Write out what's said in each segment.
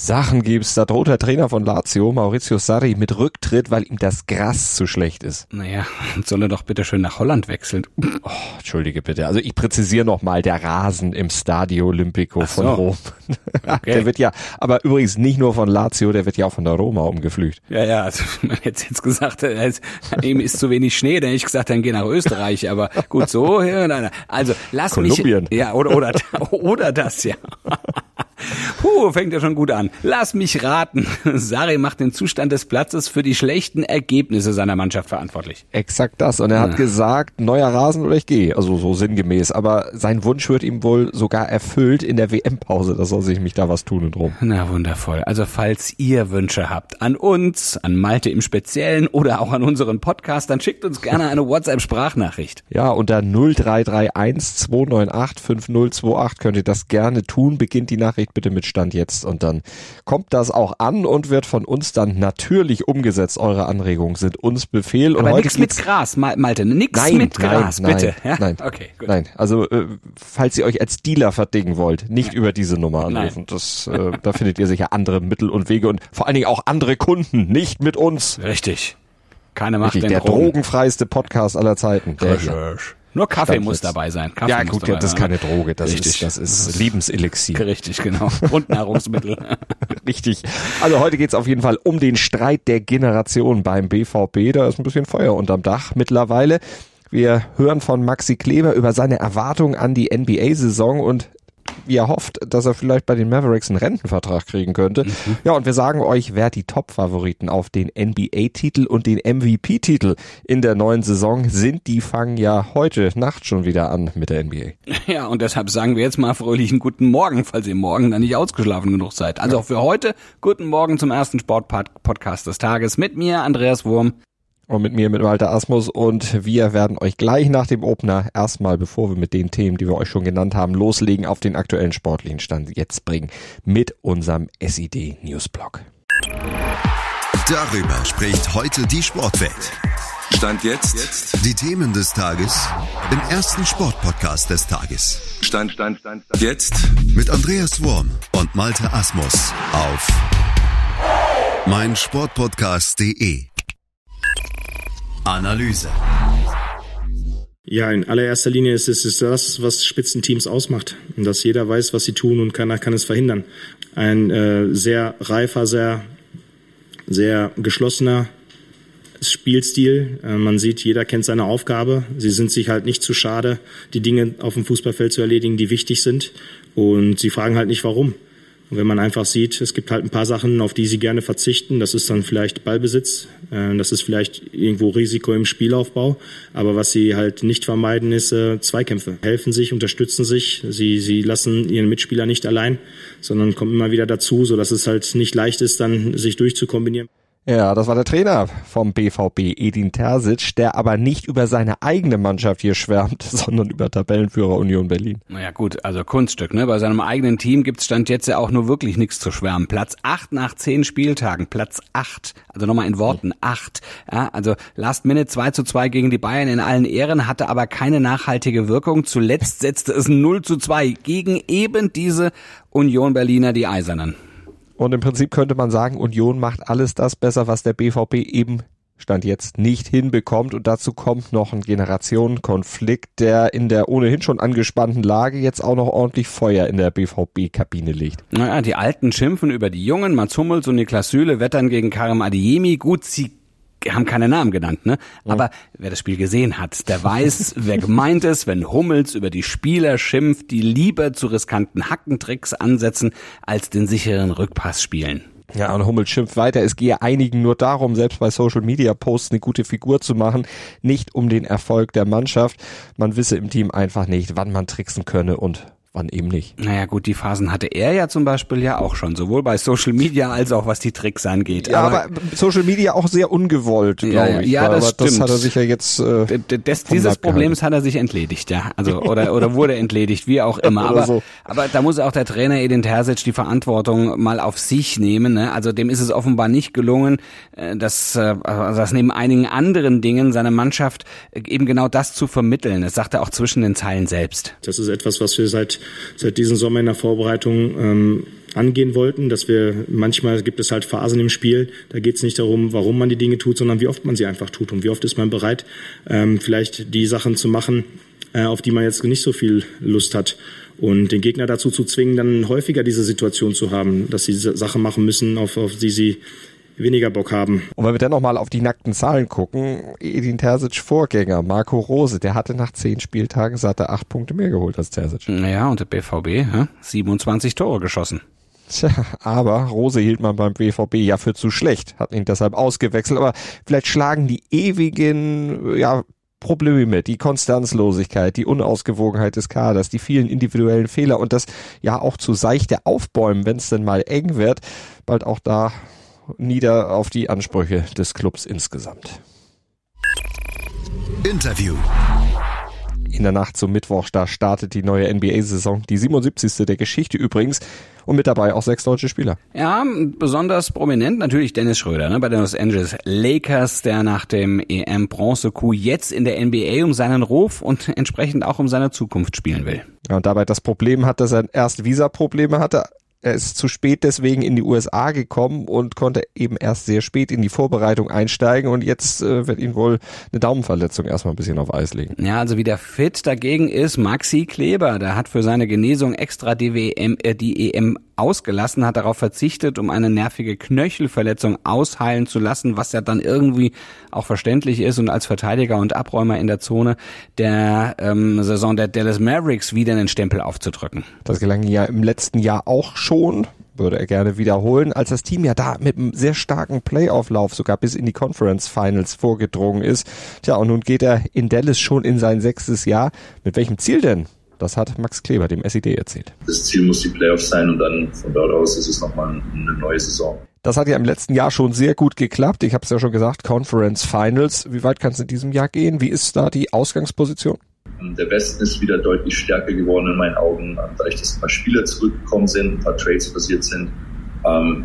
Sachen gibt's. Da droht der Trainer von Lazio, Maurizio Sarri, mit Rücktritt, weil ihm das Gras zu schlecht ist. Naja, soll er doch bitte schön nach Holland wechseln. Oh, Entschuldige bitte. Also ich präzisiere noch mal der Rasen im Stadio Olimpico Ach von so. Rom. Okay. Der wird ja, aber übrigens nicht nur von Lazio, der wird ja auch von der Roma umgepflügt. Ja, ja, also man jetzt, jetzt gesagt es- ihm ist zu wenig Schnee, dann hätte ich gesagt, dann geh nach Österreich. Aber gut, so, nein, nein. also lass Kolumbien. mich. Ja, oder, oder, oder das, ja. Puh, fängt ja schon gut an. Lass mich raten. Sarri macht den Zustand des Platzes für die schlechten Ergebnisse seiner Mannschaft verantwortlich. Exakt das. Und er hat gesagt, neuer Rasen oder ich gehe. Also so sinngemäß. Aber sein Wunsch wird ihm wohl sogar erfüllt in der WM-Pause. Da soll sich mich da was tun und rum. Na wundervoll. Also falls ihr Wünsche habt an uns, an Malte im Speziellen oder auch an unseren Podcast, dann schickt uns gerne eine WhatsApp-Sprachnachricht. Ja, unter 0331 298 5028 könnt ihr das gerne tun. Beginnt die Nachricht bitte mit Stand jetzt und dann kommt das auch an und wird von uns dann natürlich umgesetzt. Eure Anregungen sind uns Befehl. Und Aber heute nix mit Gras, Ma- Malte, nix Nein, mit Gras, nein, bitte. Nein, ja? nein, Okay, gut. nein. Also äh, falls ihr euch als Dealer verdingen wollt, nicht über diese Nummer Nein. anrufen. Das, äh, da findet ihr sicher andere Mittel und Wege und vor allen Dingen auch andere Kunden, nicht mit uns. Richtig. Keine Macht Richtig, der Drogen. drogenfreiste Podcast aller Zeiten. Der hier. Richtig. Nur Kaffee Stand muss jetzt. dabei sein. Kaffee Ja gut, dabei das ist keine Droge, das Richtig. ist das ist Lebenselixier. Richtig, genau. Grundnahrungsmittel. Richtig. Also heute geht's auf jeden Fall um den Streit der Generation beim BVB. Da ist ein bisschen Feuer unterm Dach mittlerweile. Wir hören von Maxi Kleber über seine Erwartungen an die NBA-Saison und wie er hofft, dass er vielleicht bei den Mavericks einen Rentenvertrag kriegen könnte. Ja, und wir sagen euch, wer die Top-Favoriten auf den NBA-Titel und den MVP-Titel in der neuen Saison sind. Die fangen ja heute Nacht schon wieder an mit der NBA. Ja, und deshalb sagen wir jetzt mal fröhlichen guten Morgen, falls ihr morgen dann nicht ausgeschlafen genug seid. Also auch für heute, guten Morgen zum ersten Sport-Podcast des Tages mit mir, Andreas Wurm. Und mit mir, mit Walter Asmus. Und wir werden euch gleich nach dem Opener erstmal, bevor wir mit den Themen, die wir euch schon genannt haben, loslegen, auf den aktuellen sportlichen Stand jetzt bringen mit unserem SID Newsblog. Darüber spricht heute die Sportwelt. Stand jetzt. Die Themen des Tages im ersten Sportpodcast des Tages. Stand, Stand, Stand, Stand. Jetzt. Mit Andreas Worm und Malte Asmus auf meinsportpodcast.de. Analyse. Ja, in allererster Linie ist es das, was Spitzenteams ausmacht. Und dass jeder weiß, was sie tun und keiner kann es verhindern. Ein äh, sehr reifer, sehr, sehr geschlossener Spielstil. Äh, man sieht, jeder kennt seine Aufgabe. Sie sind sich halt nicht zu schade, die Dinge auf dem Fußballfeld zu erledigen, die wichtig sind. Und sie fragen halt nicht, warum. Und wenn man einfach sieht, es gibt halt ein paar Sachen, auf die sie gerne verzichten, das ist dann vielleicht Ballbesitz, äh, das ist vielleicht irgendwo Risiko im Spielaufbau, aber was sie halt nicht vermeiden, ist äh, Zweikämpfe. Helfen sich, unterstützen sich, sie, sie lassen ihren Mitspieler nicht allein, sondern kommen immer wieder dazu, sodass es halt nicht leicht ist, dann sich durchzukombinieren. Ja, das war der Trainer vom BVB, Edin Terzic, der aber nicht über seine eigene Mannschaft hier schwärmt, sondern über Tabellenführer Union Berlin. Naja gut, also Kunststück, ne? Bei seinem eigenen Team gibt's Stand jetzt ja auch nur wirklich nichts zu schwärmen. Platz acht nach zehn Spieltagen, Platz acht, also nochmal in Worten acht. Ja, also Last Minute 2 zu 2 gegen die Bayern in allen Ehren, hatte aber keine nachhaltige Wirkung. Zuletzt setzte es 0 zu 2 gegen eben diese Union Berliner, die Eisernen. Und im Prinzip könnte man sagen, Union macht alles das besser, was der BVB eben Stand jetzt nicht hinbekommt. Und dazu kommt noch ein Generationenkonflikt, der in der ohnehin schon angespannten Lage jetzt auch noch ordentlich Feuer in der BVB-Kabine legt. Naja, die Alten schimpfen über die Jungen, Mats Hummels und Niklas Süle wettern gegen Karim Adeyemi. Gut, sie haben keine Namen genannt, ne? Aber wer das Spiel gesehen hat, der weiß, wer gemeint ist, wenn Hummels über die Spieler schimpft, die lieber zu riskanten Hackentricks ansetzen, als den sicheren Rückpass spielen. Ja, und Hummels schimpft weiter. Es gehe einigen nur darum, selbst bei Social Media Posts eine gute Figur zu machen, nicht um den Erfolg der Mannschaft. Man wisse im Team einfach nicht, wann man tricksen könne und wann eben nicht. Naja gut, die Phasen hatte er ja zum Beispiel ja auch schon, sowohl bei Social Media als auch was die Tricks angeht. Ja, aber, Social Media auch sehr ungewollt, Ja, glaube ja, ich. ja, aber das das stimmt. hat er sich ja jetzt äh, Des, vom dieses Leib Problems hat er sich entledigt, ja. Also oder oder wurde entledigt, wie auch immer. Aber so. aber da muss auch der Trainer Edin Terzic die Verantwortung mal auf sich nehmen. Ne? Also dem ist es offenbar nicht gelungen, äh, dass äh, also dass neben einigen anderen Dingen seine Mannschaft äh, eben genau das zu vermitteln. Das sagt er auch zwischen den Zeilen selbst. Das ist etwas, was wir seit seit diesem Sommer in der Vorbereitung ähm, angehen wollten, dass wir manchmal gibt es halt Phasen im Spiel, da geht es nicht darum, warum man die Dinge tut, sondern wie oft man sie einfach tut und wie oft ist man bereit, ähm, vielleicht die Sachen zu machen, äh, auf die man jetzt nicht so viel Lust hat. Und den Gegner dazu zu zwingen, dann häufiger diese Situation zu haben, dass sie Sachen machen müssen, auf, auf die sie weniger Bock haben. Und wenn wir dann nochmal auf die nackten Zahlen gucken, Edin Terzic Vorgänger, Marco Rose, der hatte nach zehn Spieltagen satte acht Punkte mehr geholt als Terzic. Naja, und der BVB, 27 Tore geschossen. Tja, aber Rose hielt man beim BVB ja für zu schlecht, hat ihn deshalb ausgewechselt. Aber vielleicht schlagen die ewigen, ja, Probleme, die Konstanzlosigkeit, die Unausgewogenheit des Kaders, die vielen individuellen Fehler und das ja auch zu seichte Aufbäumen, wenn es denn mal eng wird, bald auch da nieder auf die Ansprüche des Clubs insgesamt. Interview. In der Nacht zum Mittwoch, da startet die neue NBA-Saison, die 77. der Geschichte übrigens und mit dabei auch sechs deutsche Spieler. Ja, besonders prominent natürlich Dennis Schröder ne, bei den Los Angeles Lakers, der nach dem EM-Bronze-Coup jetzt in der NBA um seinen Ruf und entsprechend auch um seine Zukunft spielen will. Ja, und dabei das Problem hat, dass er erst Visa-Probleme hatte, er ist zu spät deswegen in die USA gekommen und konnte eben erst sehr spät in die Vorbereitung einsteigen und jetzt äh, wird ihn wohl eine Daumenverletzung erstmal ein bisschen auf Eis legen. Ja, also wieder fit dagegen ist Maxi Kleber. Der hat für seine Genesung extra die, WM, äh, die EM ausgelassen, hat darauf verzichtet, um eine nervige Knöchelverletzung ausheilen zu lassen, was ja dann irgendwie auch verständlich ist und als Verteidiger und Abräumer in der Zone der ähm, Saison der Dallas Mavericks wieder einen Stempel aufzudrücken. Das gelang ja im letzten Jahr auch schon würde er gerne wiederholen, als das Team ja da mit einem sehr starken Playoff-Lauf sogar bis in die Conference Finals vorgedrungen ist. Tja, und nun geht er in Dallas schon in sein sechstes Jahr. Mit welchem Ziel denn? Das hat Max Kleber dem SED erzählt. Das Ziel muss die Playoffs sein und dann von dort aus ist es nochmal eine neue Saison. Das hat ja im letzten Jahr schon sehr gut geklappt. Ich habe es ja schon gesagt, Conference Finals. Wie weit kann es in diesem Jahr gehen? Wie ist da die Ausgangsposition? Der Westen ist wieder deutlich stärker geworden in meinen Augen, dadurch, dass ein paar Spieler zurückgekommen sind, ein paar Trades passiert sind. Ähm,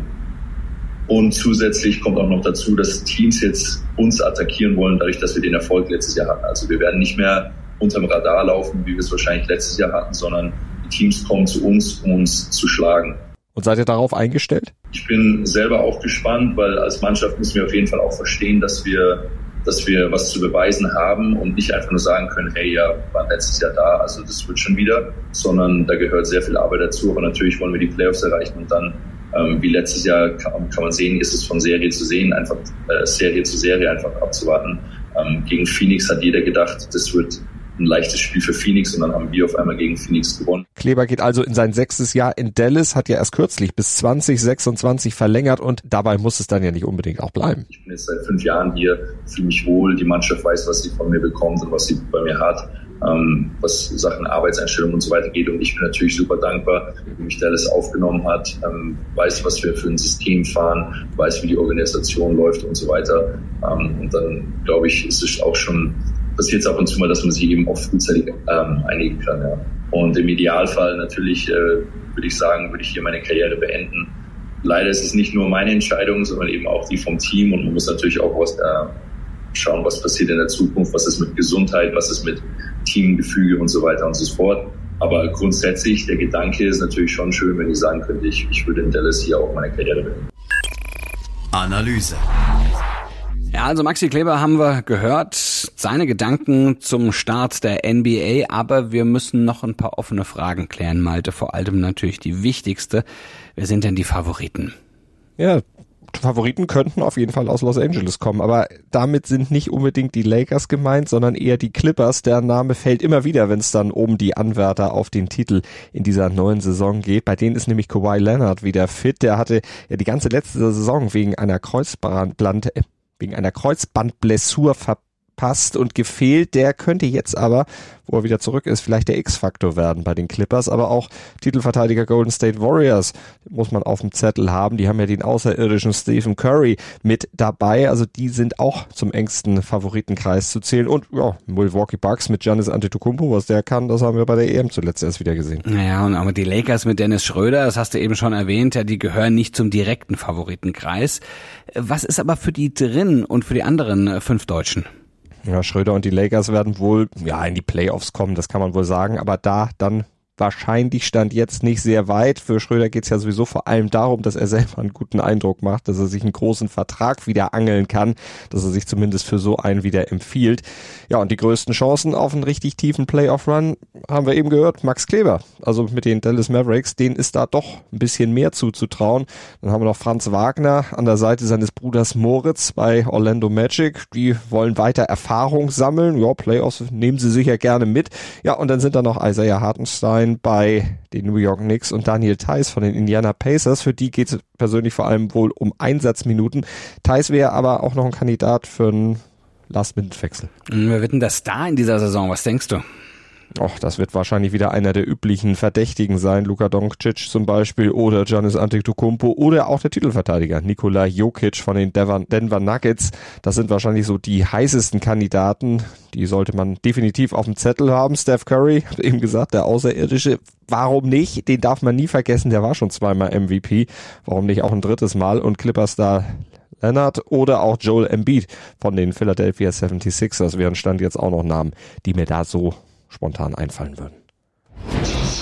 und zusätzlich kommt auch noch dazu, dass Teams jetzt uns attackieren wollen, dadurch, dass wir den Erfolg letztes Jahr hatten. Also wir werden nicht mehr unterm Radar laufen, wie wir es wahrscheinlich letztes Jahr hatten, sondern die Teams kommen zu uns, um uns zu schlagen. Und seid ihr darauf eingestellt? Ich bin selber auch gespannt, weil als Mannschaft müssen wir auf jeden Fall auch verstehen, dass wir, dass wir was zu beweisen haben und nicht einfach nur sagen können, hey, ja, waren letztes Jahr da, also das wird schon wieder, sondern da gehört sehr viel Arbeit dazu. Aber natürlich wollen wir die Playoffs erreichen und dann, ähm, wie letztes Jahr, kann, kann, man sehen, ist es von Serie zu sehen, einfach äh, Serie zu Serie einfach abzuwarten. Ähm, gegen Phoenix hat jeder gedacht, das wird ein leichtes Spiel für Phoenix und dann haben wir auf einmal gegen Phoenix gewonnen. Kleber geht also in sein sechstes Jahr in Dallas, hat ja erst kürzlich bis 2026 verlängert und dabei muss es dann ja nicht unbedingt auch bleiben. Ich bin jetzt seit fünf Jahren hier, fühle mich wohl, die Mannschaft weiß, was sie von mir bekommt und was sie bei mir hat. Ähm, was Sachen Arbeitseinstellung und so weiter geht. Und ich bin natürlich super dankbar, wie mich Dallas aufgenommen hat, ähm, weiß, was wir für ein System fahren, weiß, wie die Organisation läuft und so weiter. Ähm, und dann, glaube ich, ist es auch schon passiert es ab und zu mal, dass man sich eben auch frühzeitig ähm, einigen kann. Ja. Und im Idealfall natürlich, äh, würde ich sagen, würde ich hier meine Karriere beenden. Leider ist es nicht nur meine Entscheidung, sondern eben auch die vom Team und man muss natürlich auch was, äh, schauen, was passiert in der Zukunft, was ist mit Gesundheit, was ist mit Teamgefüge und so weiter und so fort. Aber grundsätzlich, der Gedanke ist natürlich schon schön, wenn ich sagen könnte, ich, ich würde in Dallas hier auch meine Karriere beenden. Analyse. Also Maxi Kleber haben wir gehört, seine Gedanken zum Start der NBA, aber wir müssen noch ein paar offene Fragen klären, Malte, vor allem natürlich die wichtigste. Wer sind denn die Favoriten? Ja, Favoriten könnten auf jeden Fall aus Los Angeles kommen, aber damit sind nicht unbedingt die Lakers gemeint, sondern eher die Clippers. Der Name fällt immer wieder, wenn es dann um die Anwärter auf den Titel in dieser neuen Saison geht. Bei denen ist nämlich Kawhi Leonard wieder fit. Der hatte ja die ganze letzte Saison wegen einer Kreuzband, wegen einer Kreuzbandblessur verpasst und gefehlt. Der könnte jetzt aber, wo er wieder zurück ist, vielleicht der X-Faktor werden bei den Clippers. Aber auch Titelverteidiger Golden State Warriors muss man auf dem Zettel haben. Die haben ja den außerirdischen Stephen Curry mit dabei. Also die sind auch zum engsten Favoritenkreis zu zählen. Und ja, Milwaukee Bucks mit Giannis Antetokounmpo, was der kann, das haben wir bei der EM zuletzt erst wieder gesehen. Naja, und aber die Lakers mit Dennis Schröder, das hast du eben schon erwähnt, ja, die gehören nicht zum direkten Favoritenkreis. Was ist aber für die drin und für die anderen fünf Deutschen? Ja, Schröder und die Lakers werden wohl ja in die Playoffs kommen, das kann man wohl sagen, aber da dann wahrscheinlich stand jetzt nicht sehr weit. Für Schröder geht es ja sowieso vor allem darum, dass er selber einen guten Eindruck macht, dass er sich einen großen Vertrag wieder angeln kann, dass er sich zumindest für so einen wieder empfiehlt. Ja, und die größten Chancen auf einen richtig tiefen Playoff-Run haben wir eben gehört, Max Kleber. Also mit den Dallas Mavericks, denen ist da doch ein bisschen mehr zuzutrauen. Dann haben wir noch Franz Wagner an der Seite seines Bruders Moritz bei Orlando Magic. Die wollen weiter Erfahrung sammeln. Ja, Playoffs nehmen sie sicher gerne mit. Ja, und dann sind da noch Isaiah Hartenstein, bei den New York Knicks und Daniel Theiss von den Indiana Pacers. Für die geht es persönlich vor allem wohl um Einsatzminuten. Theiss wäre aber auch noch ein Kandidat für einen Last-Minute-Wechsel. Wer wird denn der Star in dieser Saison? Was denkst du? Och, das wird wahrscheinlich wieder einer der üblichen Verdächtigen sein. Luka Doncic zum Beispiel oder Giannis Antetokounmpo oder auch der Titelverteidiger Nikola Jokic von den Denver Nuggets. Das sind wahrscheinlich so die heißesten Kandidaten. Die sollte man definitiv auf dem Zettel haben. Steph Curry, eben gesagt, der Außerirdische. Warum nicht? Den darf man nie vergessen. Der war schon zweimal MVP. Warum nicht auch ein drittes Mal? Und Clipperstar Leonard oder auch Joel Embiid von den Philadelphia 76ers wären Stand jetzt auch noch Namen, die mir da so spontan einfallen würden.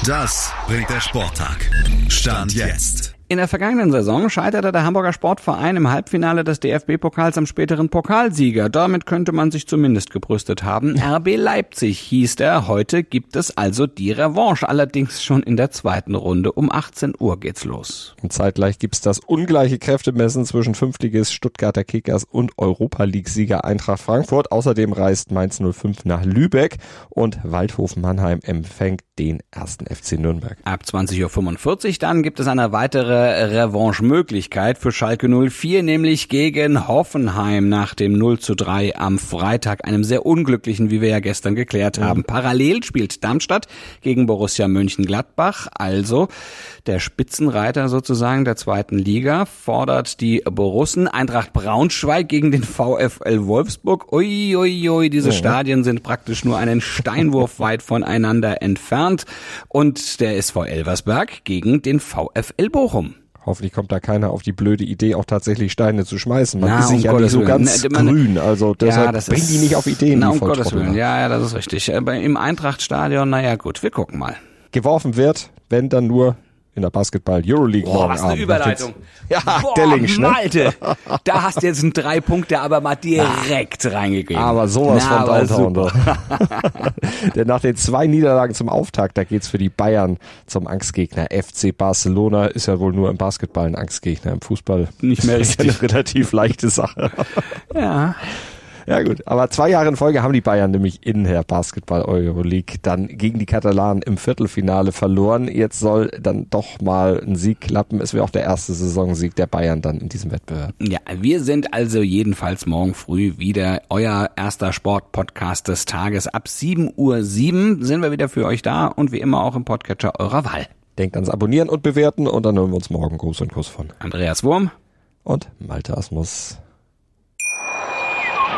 Das bringt der Sporttag. Stand jetzt. In der vergangenen Saison scheiterte der Hamburger Sportverein im Halbfinale des DFB-Pokals am späteren Pokalsieger. Damit könnte man sich zumindest gebrüstet haben. RB Leipzig hieß der. Heute gibt es also die Revanche. Allerdings schon in der zweiten Runde. Um 18 Uhr geht's los. Und zeitgleich gibt's das ungleiche Kräftemessen zwischen Fünftligist Stuttgarter Kickers und Europa League-Sieger Eintracht Frankfurt. Außerdem reist Mainz 05 nach Lübeck und Waldhof Mannheim empfängt den ersten FC Nürnberg. Ab 20.45 Uhr dann gibt es eine weitere Revanche-Möglichkeit für Schalke 04, nämlich gegen Hoffenheim nach dem 0 zu 3 am Freitag, einem sehr unglücklichen, wie wir ja gestern geklärt haben. Mhm. Parallel spielt Darmstadt gegen Borussia Mönchengladbach, also der Spitzenreiter sozusagen der zweiten Liga, fordert die Borussen Eintracht Braunschweig gegen den VfL Wolfsburg. Ui, ui, ui, diese ja. Stadien sind praktisch nur einen Steinwurf weit voneinander entfernt. Und der SV Elversberg gegen den VfL Bochum. Hoffentlich kommt da keiner auf die blöde Idee, auch tatsächlich Steine zu schmeißen. Man na, ist sich um ja Gottes nicht so Willen. ganz na, grün, also deshalb ja, das bringen die nicht auf Ideen. Na, um Gottes Willen, ja, ja, das ist richtig. Im Eintrachtstadion, naja gut, wir gucken mal. Geworfen wird, wenn dann nur in der Basketball Euroleague Boah, morgen was eine Überleitung. Ja, Boah, Dellings, ne? Malte, da hast du jetzt einen drei Punkte aber mal direkt reingegeben. Aber sowas Na, von Downtown. Denn nach den zwei Niederlagen zum Auftakt, da geht's für die Bayern zum Angstgegner. FC Barcelona ist ja wohl nur im Basketball ein Angstgegner, im Fußball nicht mehr richtig. ist ja eine relativ leichte Sache. Ja. Ja gut, aber zwei Jahre in Folge haben die Bayern nämlich in der Basketball Euroleague dann gegen die Katalanen im Viertelfinale verloren. Jetzt soll dann doch mal ein Sieg klappen. Es wäre auch der erste Saisonsieg der Bayern dann in diesem Wettbewerb. Ja, wir sind also jedenfalls morgen früh wieder euer erster Sportpodcast des Tages. Ab 7.07 Uhr sind wir wieder für euch da und wie immer auch im Podcatcher eurer Wahl. Denkt ans Abonnieren und Bewerten und dann hören wir uns morgen Gruß und Kuss von Andreas Wurm und Malte Asmus.